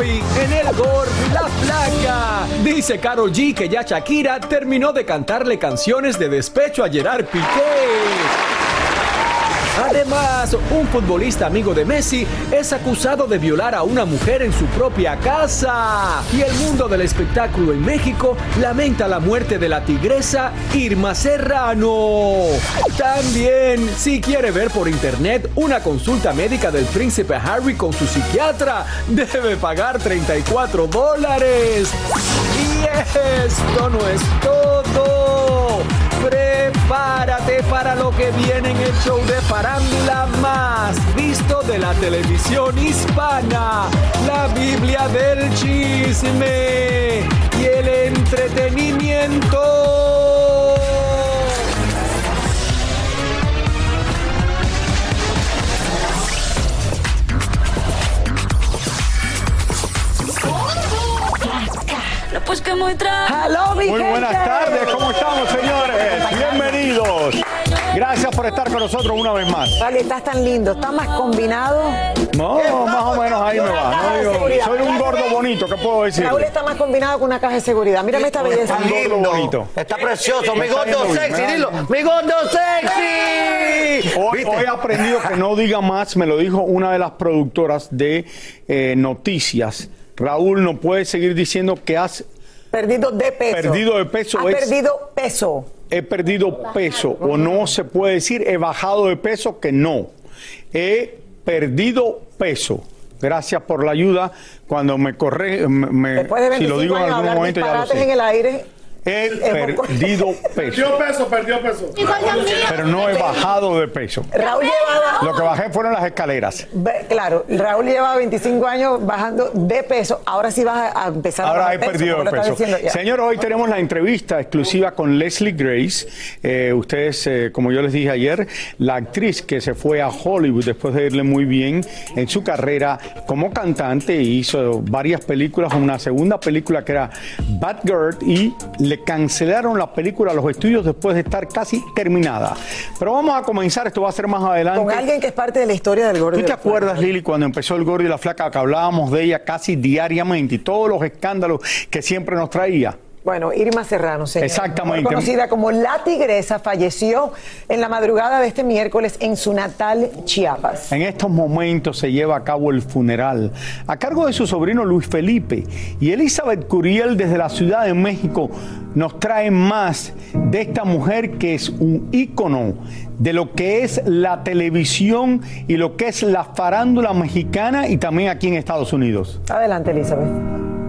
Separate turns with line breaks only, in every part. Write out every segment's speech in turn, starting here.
Hoy en el Gordi la Flaca. Dice Karol G que ya Shakira terminó de cantarle canciones de despecho a Gerard Piqué. Además, un futbolista amigo de Messi es acusado de violar a una mujer en su propia casa. Y el mundo del espectáculo en México lamenta la muerte de la tigresa Irma Serrano. También, si quiere ver por internet una consulta médica del príncipe Harry con su psiquiatra, debe pagar 34 dólares. Y esto no es todo. Prepárate para lo que viene en el show de farándula más visto de la televisión hispana, la Biblia del chisme y el entretenimiento.
Pues que muy tra-
Hello, mi
Muy buenas tardes, ¿cómo estamos señores? Bienvenidos. Gracias por estar con nosotros una vez más.
Vale, estás tan lindo, está más combinado.
No, más o menos ahí me va. No digo, soy un gordo bonito, ¿qué puedo decir?
Raúl está más combinado con una caja de seguridad. Mírame esta belleza.
Un gordo bonito.
Está precioso, mi gordo sexy, dilo. Mi gordo sexy.
Hoy he aprendido que no diga más, me lo dijo una de las productoras de eh, noticias. Raúl, no puedes seguir diciendo que has
Perdido de peso.
Perdido de peso es-
perdido peso.
he perdido peso o no se puede decir he bajado de peso que no. He perdido peso. Gracias por la ayuda. Cuando me corre, me-
Después de
si
25
lo digo en algún momento ya lo
en el aire.
He perdido peso,
peso, perdió peso.
pero no he bajado de peso.
Raúl llevaba...
Lo que bajé fueron las escaleras.
Ve- Claro, Raúl llevaba 25 años bajando de peso. Ahora sí vas a empezar a
Ahora
bajar
he
peso,
perdido
como
de
lo estás
peso.
diciendo ya.
Señor, hoy tenemos la entrevista exclusiva con Leslie Grace. Eh, ustedes, eh, como yo les dije ayer, la actriz que se fue a Hollywood después de irle muy bien en su carrera como cantante, hizo varias películas, una segunda película que era Bad Girl y le cancelaron la película a los estudios después de estar casi terminada. Pero vamos a comenzar, esto va a ser más adelante.
Con alguien que es parte de la historia del gordo.
¿Tú
y
te
Flaca.
acuerdas, Lili, cuando empezó el gordo y la flaca, que hablábamos de ella casi diariamente y todos los escándalos que siempre nos traía?
Bueno, Irma Serrano, señor.
Exactamente.
Conocida como La Tigresa, falleció en la madrugada de este miércoles en su natal Chiapas.
En estos momentos se lleva a cabo el funeral a cargo de su sobrino Luis Felipe y Elizabeth Curiel desde la Ciudad de México nos trae más de esta mujer que es un ícono de lo que es la televisión y lo que es la farándula mexicana y también aquí en Estados Unidos.
Adelante, Elizabeth.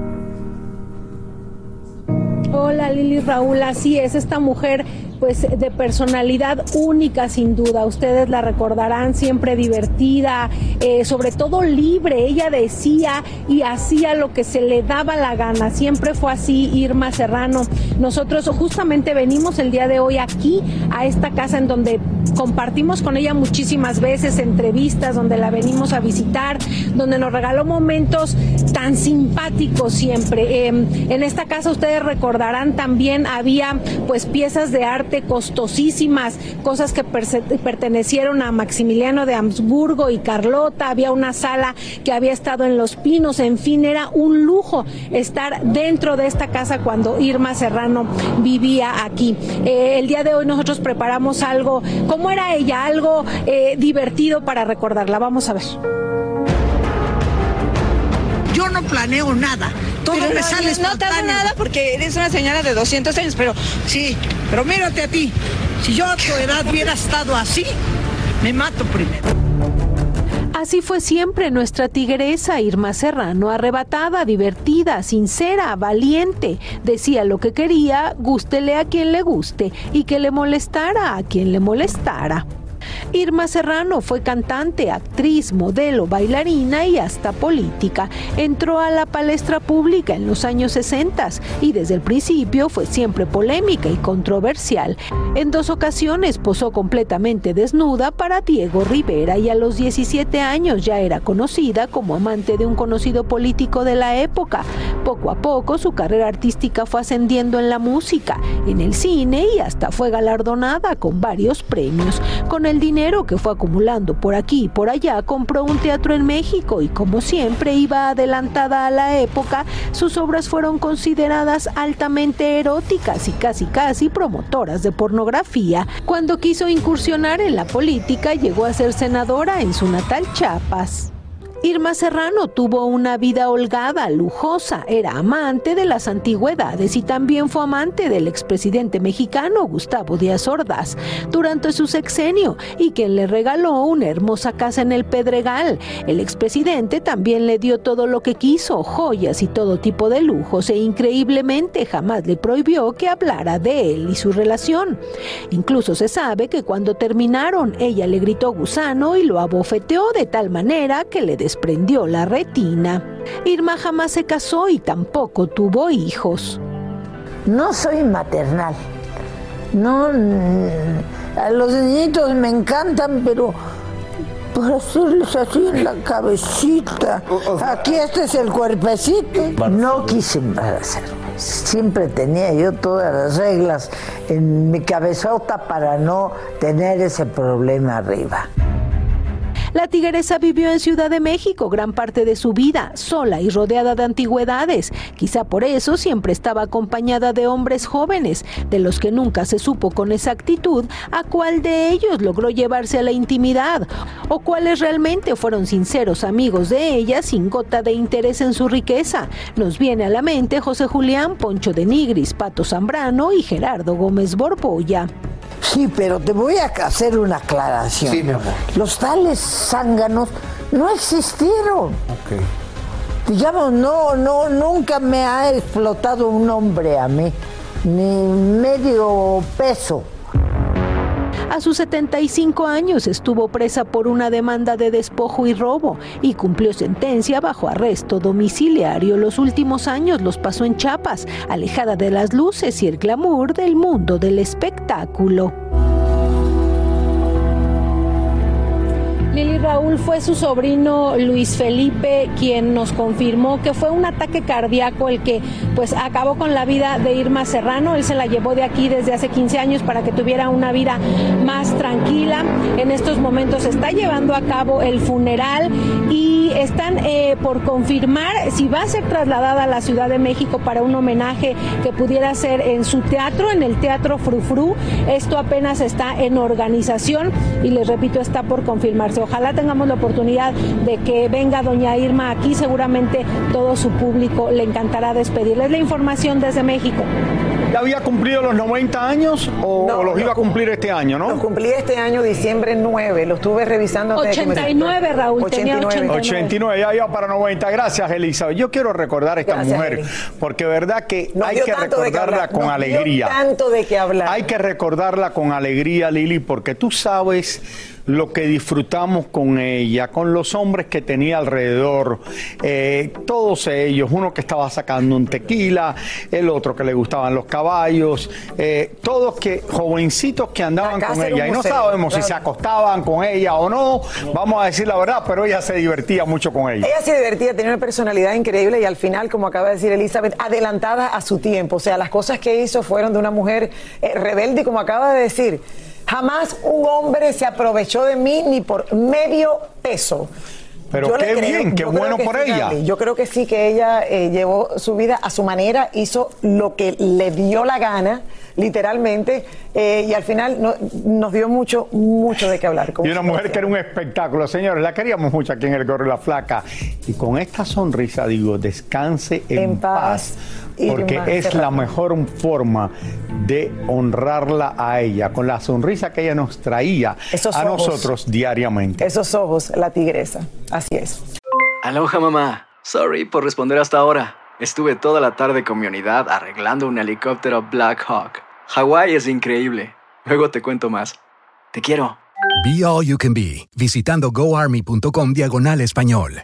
Hola Lili Raúl, así es, esta mujer
pues de personalidad única sin duda. Ustedes la recordarán siempre divertida, eh, sobre todo libre. Ella decía y hacía lo que se le daba la gana. Siempre fue así Irma Serrano. Nosotros justamente venimos el día de hoy aquí a esta casa en donde compartimos con ella muchísimas veces entrevistas, donde la venimos a visitar, donde nos regaló momentos tan simpáticos siempre. Em, en esta casa ustedes recordarán también había pues piezas de arte costosísimas, cosas que pertenecieron a Maximiliano de Habsburgo y Carlota, había una sala que había estado en Los Pinos, en fin, era un lujo estar dentro de esta casa cuando Irma Serrano vivía aquí. Eh, el día de hoy nosotros preparamos algo, ¿cómo era ella? Algo eh, divertido para recordarla. Vamos a ver.
Yo no planeo nada. Todo me sale
No te hago nada porque eres una señora de 200 años, pero...
Sí, pero mírate a ti. Si yo a tu edad hubiera estado así, me mato primero.
Así fue siempre nuestra tigresa Irma Serrano, arrebatada, divertida, sincera, valiente. Decía lo que quería, gústele a quien le guste y que le molestara a quien le molestara. Irma Serrano fue cantante, actriz, modelo, bailarina y hasta política. Entró a la palestra pública en los años 60 y desde el principio fue siempre polémica y controversial. En dos ocasiones posó completamente desnuda para Diego Rivera y a los 17 años ya era conocida como amante de un conocido político de la época. Poco a poco su carrera artística fue ascendiendo en la música, en el cine y hasta fue galardonada con varios premios. Con el dinero que fue acumulando por aquí y por allá, compró un teatro en México y como siempre iba adelantada a la época, sus obras fueron consideradas altamente eróticas y casi casi promotoras de pornografía. Cuando quiso incursionar en la política, llegó a ser senadora en su natal Chiapas. Irma Serrano tuvo una vida holgada, lujosa, era amante de las antigüedades y también fue amante del expresidente mexicano Gustavo Díaz Ordaz durante su sexenio y quien le regaló una hermosa casa en el Pedregal. El expresidente también le dio todo lo que quiso, joyas y todo tipo de lujos e increíblemente jamás le prohibió que hablara de él y su relación. Incluso se sabe que cuando terminaron ella le gritó gusano y lo abofeteó de tal manera que le desprendió la retina. Irma jamás se casó y tampoco tuvo hijos.
No soy maternal. No, a los niñitos me encantan, pero por hacerles así en la cabecita. Aquí este es el cuerpecito. No quise embarazarme. Siempre tenía yo todas las reglas en mi cabezota para no tener ese problema arriba.
La tigresa vivió en Ciudad de México gran parte de su vida, sola y rodeada de antigüedades. Quizá por eso siempre estaba acompañada de hombres jóvenes, de los que nunca se supo con exactitud a cuál de ellos logró llevarse a la intimidad, o cuáles realmente fueron sinceros amigos de ella sin gota de interés en su riqueza. Nos viene a la mente José Julián, Poncho de Nigris, Pato Zambrano y Gerardo Gómez Borbolla.
Sí, pero te voy a hacer una aclaración.
Sí, mi amor.
Los tales zánganos no existieron.
Ok.
Digamos, no, no, nunca me ha explotado un hombre a mí, ni medio peso.
A sus 75 años estuvo presa por una demanda de despojo y robo y cumplió sentencia bajo arresto domiciliario. Los últimos años los pasó en Chiapas, alejada de las luces y el glamour del mundo del espectáculo. Raúl fue su sobrino Luis Felipe quien nos confirmó que fue un ataque cardíaco el que pues acabó con la vida de Irma Serrano. Él se la llevó de aquí desde hace 15 años para que tuviera una vida más tranquila. En estos momentos está llevando a cabo el funeral y están eh, por confirmar si va a ser trasladada a la Ciudad de México para un homenaje que pudiera ser en su teatro, en el Teatro Frufru. Esto apenas está en organización y les repito, está por confirmarse. Ojalá ojalá tengamos la oportunidad de que venga doña Irma aquí, seguramente todo su público le encantará despedirles la información desde México.
¿Ya había cumplido los 90 años o, o los iba a cumplir este año, no?
Los cumplí este año, diciembre 9. Lo estuve revisando. antes de que me-
89, Raúl, tenía 89.
89, ya iba para 90. Gracias, Elizabeth. Yo quiero recordar a esta
Gracias,
mujer,
Eli.
porque verdad que
Nos
hay que recordarla con
nos dio
alegría.
tanto de qué hablar.
Hay que recordarla con alegría, Lili, porque tú sabes lo que disfrutamos con ella, con los hombres que tenía alrededor, eh, todos ellos, uno que estaba sacando un tequila, el otro que le gustaban los caballos, eh, todos que jovencitos que andaban
Acá
con ella y no sabemos si se acostaban con ella o no, vamos a decir la verdad, pero ella se divertía mucho con ella.
Ella se divertía, tenía una personalidad increíble y al final, como acaba de decir Elizabeth, adelantada a su tiempo. O sea, las cosas que hizo fueron de una mujer eh, rebelde como acaba de decir, jamás un hombre se aprovechó de mí ni por medio peso.
Pero
Yo
qué
creo,
bien, qué bueno por
sí,
ella.
Yo creo que sí, que ella eh, llevó su vida a su manera, hizo lo que le dio la gana, literalmente, eh, y al final no- nos dio mucho, mucho de qué hablar.
Y una mujer que era un espectáculo, señores, la queríamos mucho aquí en el Gorro y la Flaca. Y con esta sonrisa digo, descanse en,
En paz,
porque
Irma
es la mejor forma de honrarla a ella, con la sonrisa que ella nos traía
Esos
a
ojos.
nosotros diariamente.
Esos ojos, la tigresa. Así es.
Aloha mamá. Sorry por responder hasta ahora. Estuve toda la tarde con mi unidad arreglando un helicóptero Black Hawk. Hawái es increíble. Luego te cuento más. Te quiero.
Be All You Can Be, visitando goarmy.com diagonal español.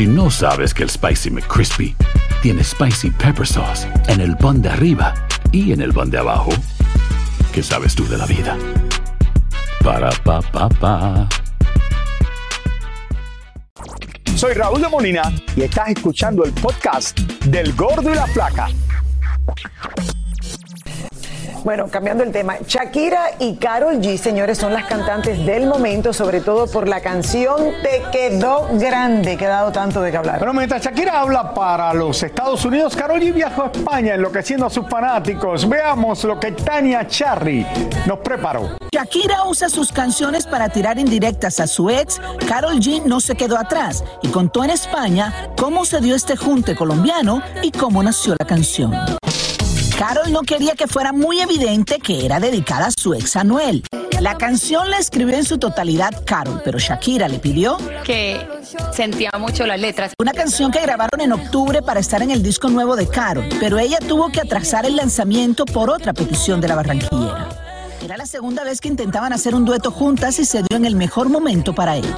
Si no sabes que el Spicy McCrispy tiene Spicy Pepper Sauce en el pan de arriba y en el pan de abajo, ¿qué sabes tú de la vida? Para, pa, pa, pa.
Soy Raúl de Molina y estás escuchando el podcast del Gordo y la Flaca.
Bueno, cambiando el tema, Shakira y Carol G, señores, son las cantantes del momento, sobre todo por la canción Te quedó grande, que ha dado tanto de qué hablar.
Pero mientras Shakira habla para los Estados Unidos, Karol G viajó a España enloqueciendo a sus fanáticos. Veamos lo que Tania Charry nos preparó.
Shakira usa sus canciones para tirar indirectas a su ex. Carol G no se quedó atrás y contó en España cómo se dio este junte colombiano y cómo nació la canción. Carol no quería que fuera muy evidente que era dedicada a su ex Anuel. La canción la escribió en su totalidad Carol, pero Shakira le pidió
que sentía mucho las letras.
una canción que grabaron en octubre para estar en el disco nuevo de Carol, pero ella tuvo que atrasar el lanzamiento por otra petición de la barranquillera. Era la segunda vez que intentaban hacer un dueto juntas y se dio en el mejor momento para ellas.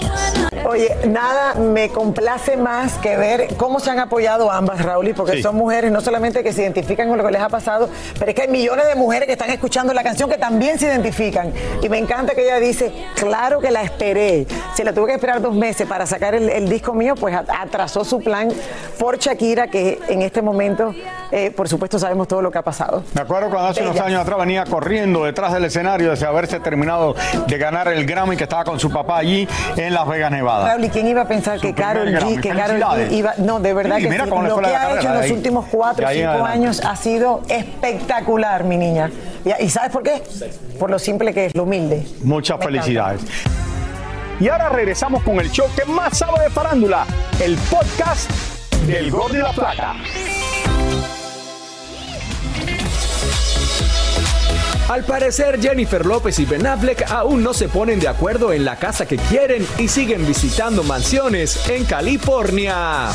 Oye, nada me complace más que ver cómo se han apoyado ambas, Raúl, porque
Sí.
son mujeres no solamente que se identifican con lo que les ha pasado, pero es que hay millones de mujeres que están escuchando la canción que también se identifican. Y me encanta que ella dice, claro que la esperé. Si la tuve que esperar dos meses para sacar el, el disco mío, pues at- atrasó su plan por Shakira, que en este momento, eh, por supuesto, sabemos todo lo que ha pasado.
Me acuerdo cuando hace unos años atrás venía corriendo detrás del escenario desde haberse terminado de ganar el Grammy que estaba con su papá allí en Las Vegas, Nevada.
Raúl, ¿y quién iba a pensar que Carol. G, que
Felicidades.
G iba, no, de verdad
Sí,
que
mira
sí, lo que ha
carrera
hecho en
de
los últimos cuatro
De
o cinco años ha sido espectacular, mi niña. ¿Y, y sabes por qué? Por lo simple que es, lo humilde.
Muchas
Me
felicidades. Y ahora regresamos con el show que más sabe de farándula, el podcast del Gordo y la Plata.
Al parecer, Jennifer López y Ben Affleck aún no se ponen de acuerdo en la casa que quieren y siguen visitando mansiones en California.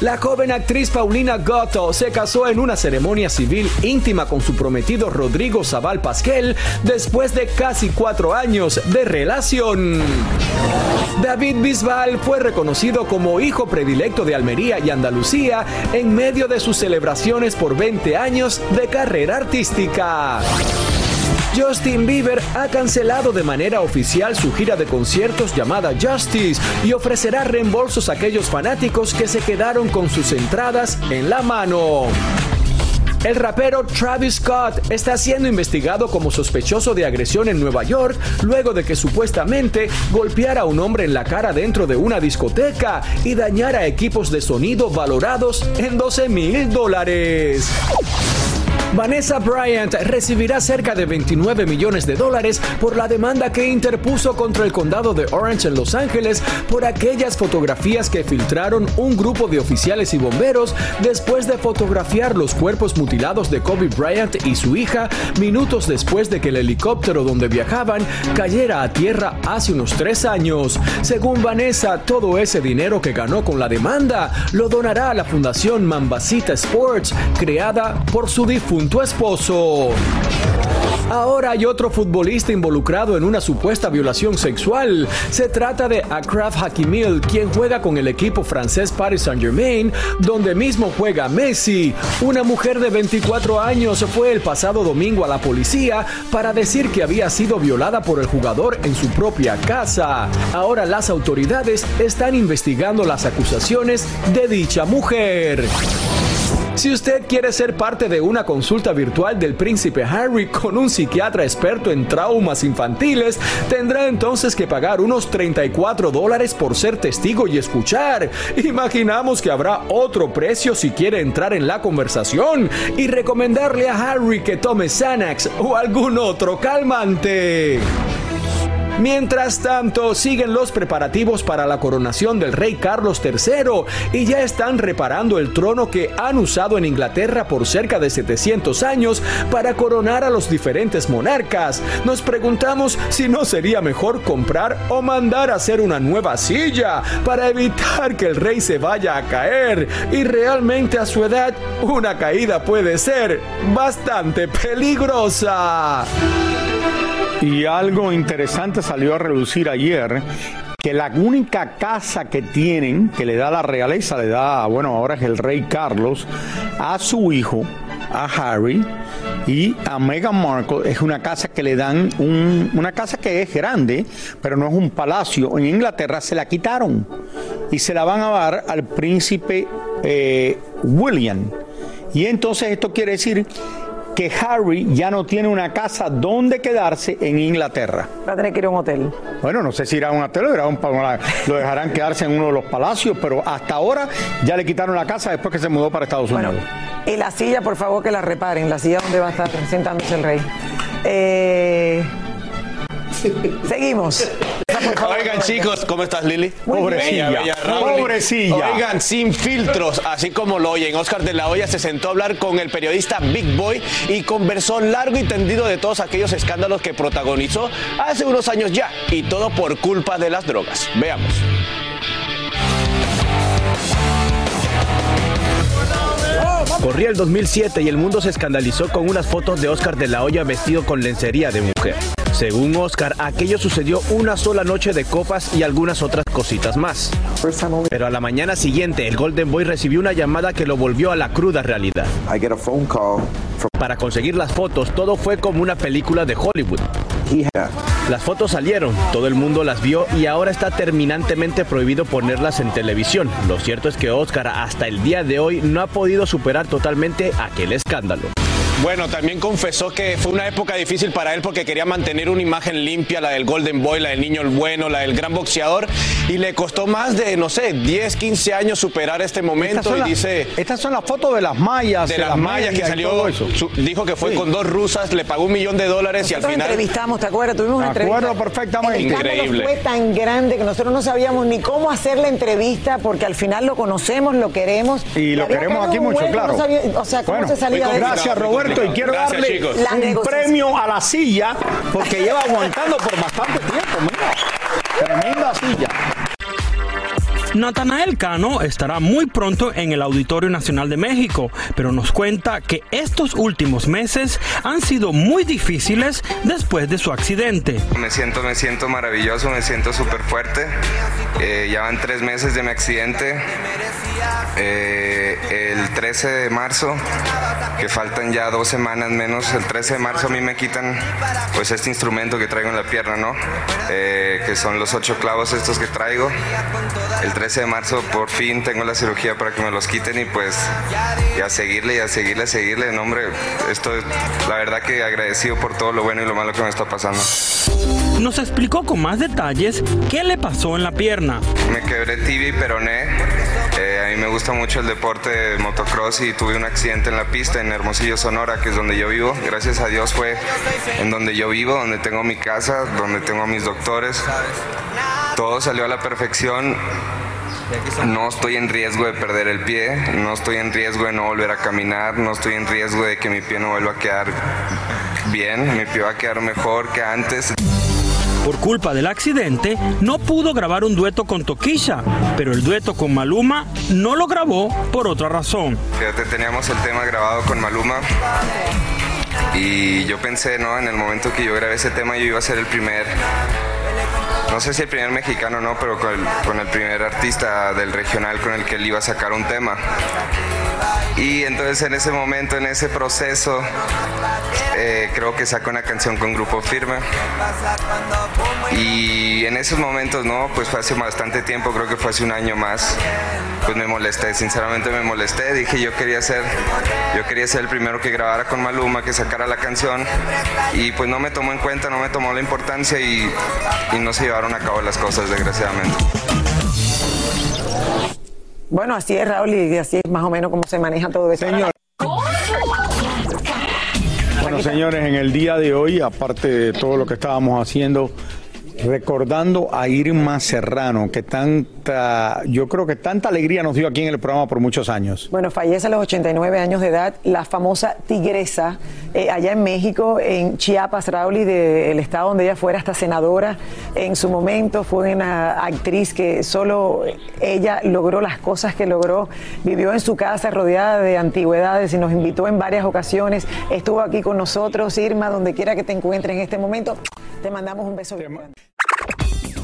La joven actriz Paulina Goto se casó en una ceremonia civil íntima con su prometido Rodrigo Zabal Pasquel después de casi cuatro años de relación. David Bisbal fue reconocido como hijo predilecto de Almería y Andalucía en medio de sus celebraciones por 20 años de carrera artística. Justin Bieber ha cancelado de manera oficial su gira de conciertos llamada Justice y ofrecerá reembolsos a aquellos fanáticos que se quedaron con sus entradas en la mano. El rapero Travis Scott está siendo investigado como sospechoso de agresión en Nueva York luego de que supuestamente golpeara a un hombre en la cara dentro de una discoteca y dañara equipos de sonido valorados en 12 mil dólares. Vanessa Bryant recibirá cerca de 29 millones de dólares por la demanda que interpuso contra el condado de Orange en Los Ángeles por aquellas fotografías que filtraron un grupo de oficiales y bomberos después de fotografiar los cuerpos mutilados de Kobe Bryant y su hija minutos después de que el helicóptero donde viajaban cayera a tierra hace unos tres años. Según Vanessa, todo ese dinero que ganó con la demanda lo donará a la fundación Mambasita Sports, creada por su difunto tu esposo. Ahora hay otro futbolista involucrado en una supuesta violación sexual. Se trata de Akraf Hakimil, quien juega con el equipo francés Paris Saint-Germain, donde mismo juega Messi. Una mujer de 24 años fue el pasado domingo a la policía para decir que había sido violada por el jugador en su propia casa. Ahora las autoridades están investigando las acusaciones de dicha mujer. Si usted quiere ser parte de una consulta virtual del príncipe Harry con un psiquiatra experto en traumas infantiles, tendrá entonces que pagar unos 34 dólares por ser testigo y escuchar. Imaginamos que habrá otro precio si quiere entrar en la conversación y recomendarle a Harry que tome Xanax o algún otro calmante. Mientras tanto, siguen los preparativos para la coronación del rey Carlos III y ya están reparando el trono que han usado en Inglaterra por cerca de 700 años para coronar a los diferentes monarcas. Nos preguntamos si no sería mejor comprar o mandar a hacer una nueva silla para evitar que el rey se vaya a caer. Y realmente a su edad, una caída puede ser bastante peligrosa.
Y algo interesante salió a reducir ayer, que la única casa que tienen, que le da la realeza, le da, bueno, ahora es el rey Carlos, a su hijo, a Harry, y a Meghan Markle es una casa que le dan, una casa que es grande, pero no es un palacio. En Inglaterra se la quitaron y se la van a dar al príncipe eh, William. Y entonces esto quiere decir que Harry ya no tiene una casa donde quedarse en Inglaterra.
Va a tener que ir a un hotel.
Bueno, no sé si irá a un hotel o irá a un, lo dejarán quedarse en uno de los palacios, pero hasta ahora ya le quitaron la casa después que se mudó para Estados Unidos.
y la silla, por favor, que la reparen, la silla donde va a estar sentándose el rey. Eh, Seguimos.
Oigan, chicos, ¿cómo estás, Lili?
Pobrecilla. Pobrecilla.
Oigan, sin filtros, así como lo oyen, Oscar de la Hoya se sentó a hablar con el periodista Big Boy y conversó largo y tendido de todos aquellos escándalos que protagonizó hace unos años ya, y todo por culpa de las drogas. Veamos.
Corría el 2007 y el mundo se escandalizó con unas fotos de Oscar de la Hoya vestido con lencería de mujer. Según Oscar, aquello sucedió una sola noche de copas y algunas otras cositas más. Pero a la mañana siguiente, el Golden Boy recibió una llamada que lo volvió a la cruda realidad. Para conseguir las fotos, todo fue como una película de Hollywood. Las fotos salieron, todo el mundo las vio y ahora está terminantemente prohibido ponerlas en televisión. Lo cierto es que Oscar hasta el día de hoy no ha podido superar totalmente aquel escándalo.
Bueno, también confesó que fue una época difícil para él porque quería mantener una imagen limpia, la del Golden Boy, la del niño el bueno, la del gran boxeador, y le costó más de, no sé, 10, 15 años superar este momento y dice...
Estas son las fotos de las mallas.
De, las, mallas que salió, dijo que fue con dos rusas, le pagó un millón de dólares y al final...
entrevistamos, ¿te acuerdas? Tuvimos una entrevista.
acuerdo perfectamente.
Increíble.
fue tan grande que nosotros no sabíamos ni cómo hacer la entrevista porque al final lo conocemos, lo queremos.
Y, lo queremos aquí mucho, claro.
o sea, ¿cómo se salía de
Gracias, Roberto, y quiero darle un premio a la silla porque lleva aguantando por bastante tiempo. Mira, tremenda silla.
Natanael Cano estará muy pronto en el Auditorio Nacional de México, pero nos cuenta que estos últimos meses han sido muy difíciles después de su accidente.
Me siento, me siento maravilloso, me siento súper fuerte. Eh, ya van tres meses de mi accidente. Eh, el 13 de marzo que faltan ya dos semanas menos. El 13 de marzo a mí me quitan pues este instrumento que traigo en la pierna, ¿no? Eh, que son los ocho clavos estos que traigo. El 13 de marzo por fin tengo la cirugía para que me los quiten y pues y a seguirle y a seguirle, a seguirle. No, hombre, esto la verdad que agradecido por todo lo bueno y lo malo que me está pasando.
Nos explicó con más detalles qué le pasó en la pierna.
Me quebré tibia y peroné. Eh, a mí me gusta mucho el deporte de motocross y tuve un accidente en la pista en Hermosillo, Sonora, que es donde yo vivo. Gracias a Dios fue en donde yo vivo, donde tengo mi casa, donde tengo a mis doctores. Todo salió a la perfección. No estoy en riesgo de perder el pie, no estoy en riesgo de no volver a caminar, no estoy en riesgo de que mi pie no vuelva a quedar bien, mi pie va a quedar mejor que antes.
Por culpa del accidente, no pudo grabar un dueto con Toquisha, pero el dueto con Maluma no lo grabó por otra razón.
Fíjate, teníamos el tema grabado con Maluma y yo pensé, ¿no? En el momento que yo grabé ese tema, yo iba a ser el primer no sé si el primer mexicano no, pero con el, primer artista del regional con el que él iba a sacar un tema. Y entonces en ese momento, en ese proceso, eh, creo que sacó una canción con Grupo Firme. Y en esos momentos, no, pues fue hace bastante tiempo, creo que fue hace un año más, pues me molesté, sinceramente me molesté, dije yo quería ser, yo quería ser el primero que grabara con Maluma, que sacara la canción, y pues no me tomó en cuenta, no me tomó la importancia y, no se llevaron a cabo las cosas, desgraciadamente.
Bueno, así es, Raúl, y así es más o menos como se maneja todo eso.
Señor. Bueno, señores, en el día de hoy, aparte de todo lo que estábamos haciendo, recordando a Irma Serrano, que tanta, yo creo que tanta alegría nos dio aquí en el programa por muchos años.
Bueno, fallece a los 89 años de edad la famosa tigresa eh, allá en México, en Chiapas, Raúl, y del estado donde ella fuera hasta senadora. En su momento fue una actriz que solo ella logró las cosas que logró. Vivió en su casa rodeada de antigüedades y nos invitó en varias ocasiones. Estuvo aquí con nosotros, Irma, donde quiera que te encuentres en este momento. Te mandamos un beso.